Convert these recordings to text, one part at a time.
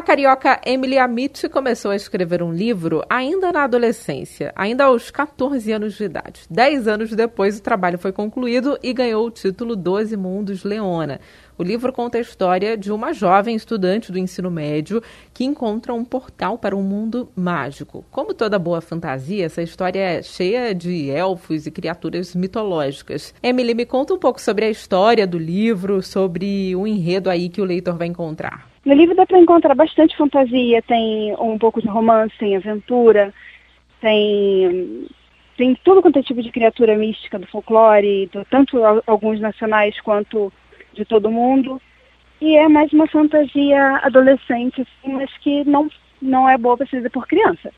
A carioca Emily Amit começou a escrever um livro ainda na adolescência, ainda aos 14 anos de idade. Dez anos depois, o trabalho foi concluído e ganhou o título Doze Mundos Leona. O livro conta a história de uma jovem estudante do ensino médio que encontra um portal para um mundo mágico. Como toda boa fantasia, essa história é cheia de elfos e criaturas mitológicas. Emily, me conta um pouco sobre a história do livro, sobre o enredo aí que o leitor vai encontrar. No livro dá para encontrar bastante fantasia, tem um pouco de romance, tem aventura, tem tem tudo quanto é tipo de criatura mística do folclore, tanto alguns nacionais quanto de todo mundo. E é mais uma fantasia adolescente, assim, mas que não, não é boa para ser por criança.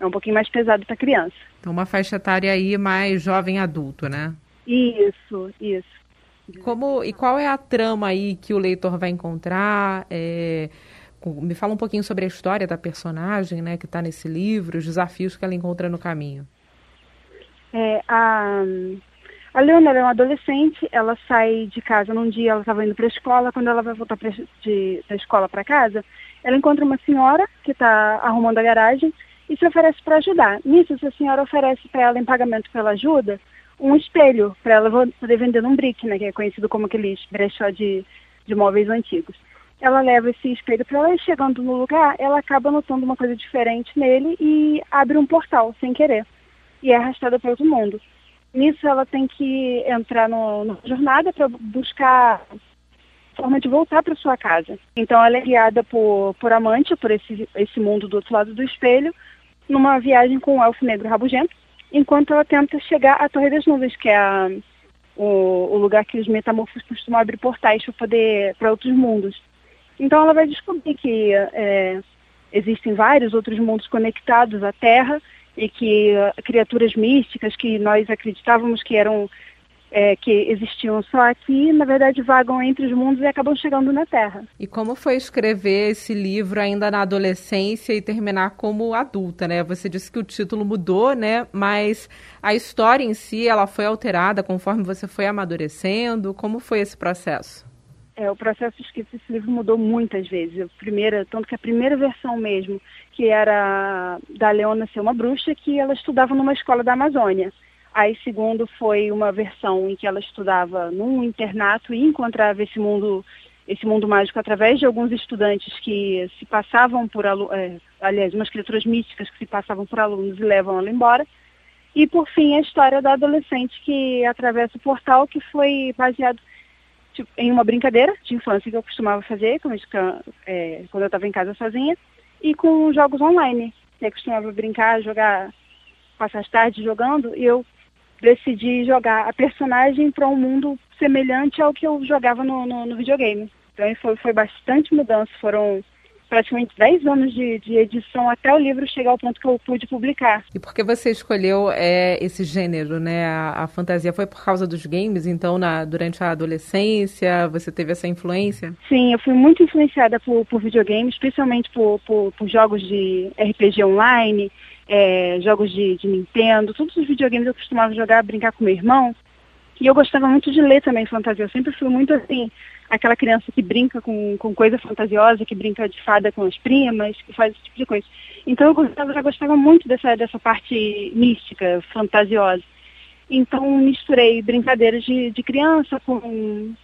É um pouquinho mais pesado para criança. Então, uma faixa etária aí mais jovem adulto, né? Isso, isso. Como, e qual é a trama aí que o leitor vai encontrar? É, me fala um pouquinho sobre a história da personagem, né, que está nesse livro, os desafios que ela encontra no caminho. É, a, a Leona é uma adolescente, ela sai de casa num dia, ela estava indo para a escola, quando ela vai voltar pra, de, da escola para casa, ela encontra uma senhora que está arrumando a garagem e se oferece para ajudar. Nisso, essa senhora oferece para ela, em pagamento pela ajuda, um espelho para ela poder vender num brick, né, que é conhecido como aqueles brechó de, de móveis antigos. Ela leva esse espelho para ela e chegando no lugar, ela acaba notando uma coisa diferente nele e abre um portal sem querer. E é arrastada para outro mundo. Nisso ela tem que entrar na jornada para buscar forma de voltar para sua casa. Então ela é guiada por, por amante, por esse, esse mundo do outro lado do espelho, numa viagem com o elfo negro rabugento, enquanto ela tenta chegar à Torre das Nuvens, que é a, o, o, lugar que os metamorfos costumam abrir portais para poder para outros mundos. Então ela vai descobrir que é, existem vários outros mundos conectados à Terra e que uh, criaturas místicas que nós acreditávamos que eram é, que existiam só aqui, na verdade vagam entre os mundos e acabam chegando na Terra. E como foi escrever esse livro ainda na adolescência e terminar como adulta, né? Você disse que o título mudou, né? Mas a história em si, ela foi alterada conforme você foi amadurecendo. Como foi esse processo? É, o processo de escrita desse livro mudou muitas vezes. A primeira, tanto que a primeira versão mesmo, que era da Leona ser uma bruxa, que ela estudava numa escola da Amazônia. Aí, segundo, foi uma versão em que ela estudava num internato e encontrava esse mundo, esse mundo mágico através de alguns estudantes que se passavam por, é, aliás, umas criaturas místicas que se passavam por alunos e levam ela embora. E, por fim, a história da adolescente que atravessa o portal, que foi baseado tipo, em uma brincadeira de infância que eu costumava fazer quando, é, eu estava em casa sozinha, e com jogos online. Eu costumava brincar, jogar, passar as tardes jogando, e eu decidi jogar a personagem para um mundo semelhante ao que eu jogava no, no, no videogame. Então foi, foi bastante mudança, foram praticamente 10 anos de, de, edição até o livro chegar ao ponto que eu pude publicar. E por que você escolheu é, esse gênero, né? A, a, fantasia foi por causa dos games, então, na, durante a adolescência, você teve essa influência? Sim, eu fui muito influenciada por, por videogames, especialmente por, por, por jogos de RPG online, é, jogos de, de Nintendo, todos os videogames eu costumava jogar, brincar com meu irmão. E eu gostava muito de ler também fantasia. Eu sempre fui muito assim, aquela criança que brinca com, com coisa fantasiosa, que brinca de fada com as primas, que faz esse tipo de coisa. Então eu gostava, já gostava muito dessa, dessa parte mística, fantasiosa. Então misturei brincadeiras de, de criança com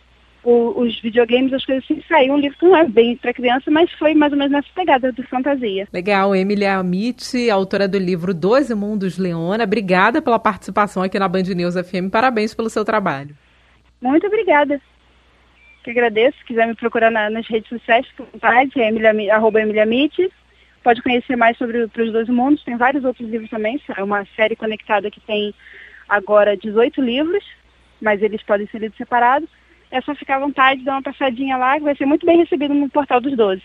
o, os videogames, as coisas assim, saiu um livro que não é bem para criança, mas foi mais ou menos nessa pegada de fantasia. Legal, Emília Amit, autora do livro Doze Mundos Leona, obrigada pela participação aqui na Band News FM, parabéns pelo seu trabalho. Muito obrigada que agradeço. Se quiser me procurar na, nas redes sociais, vontade, é Emilia, arroba Emilia Pode conhecer mais sobre os dois mundos. Tem vários outros livros também. É uma série conectada que tem agora 18 livros, mas eles podem ser lidos separados. É só ficar à vontade, dar uma passadinha lá, que vai ser muito bem recebido no Portal dos Doze.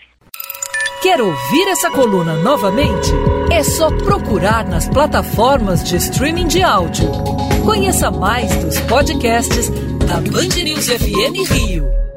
Quer ouvir essa coluna novamente? É só procurar nas plataformas de streaming de áudio. Conheça mais dos podcasts da Band News FM Rio.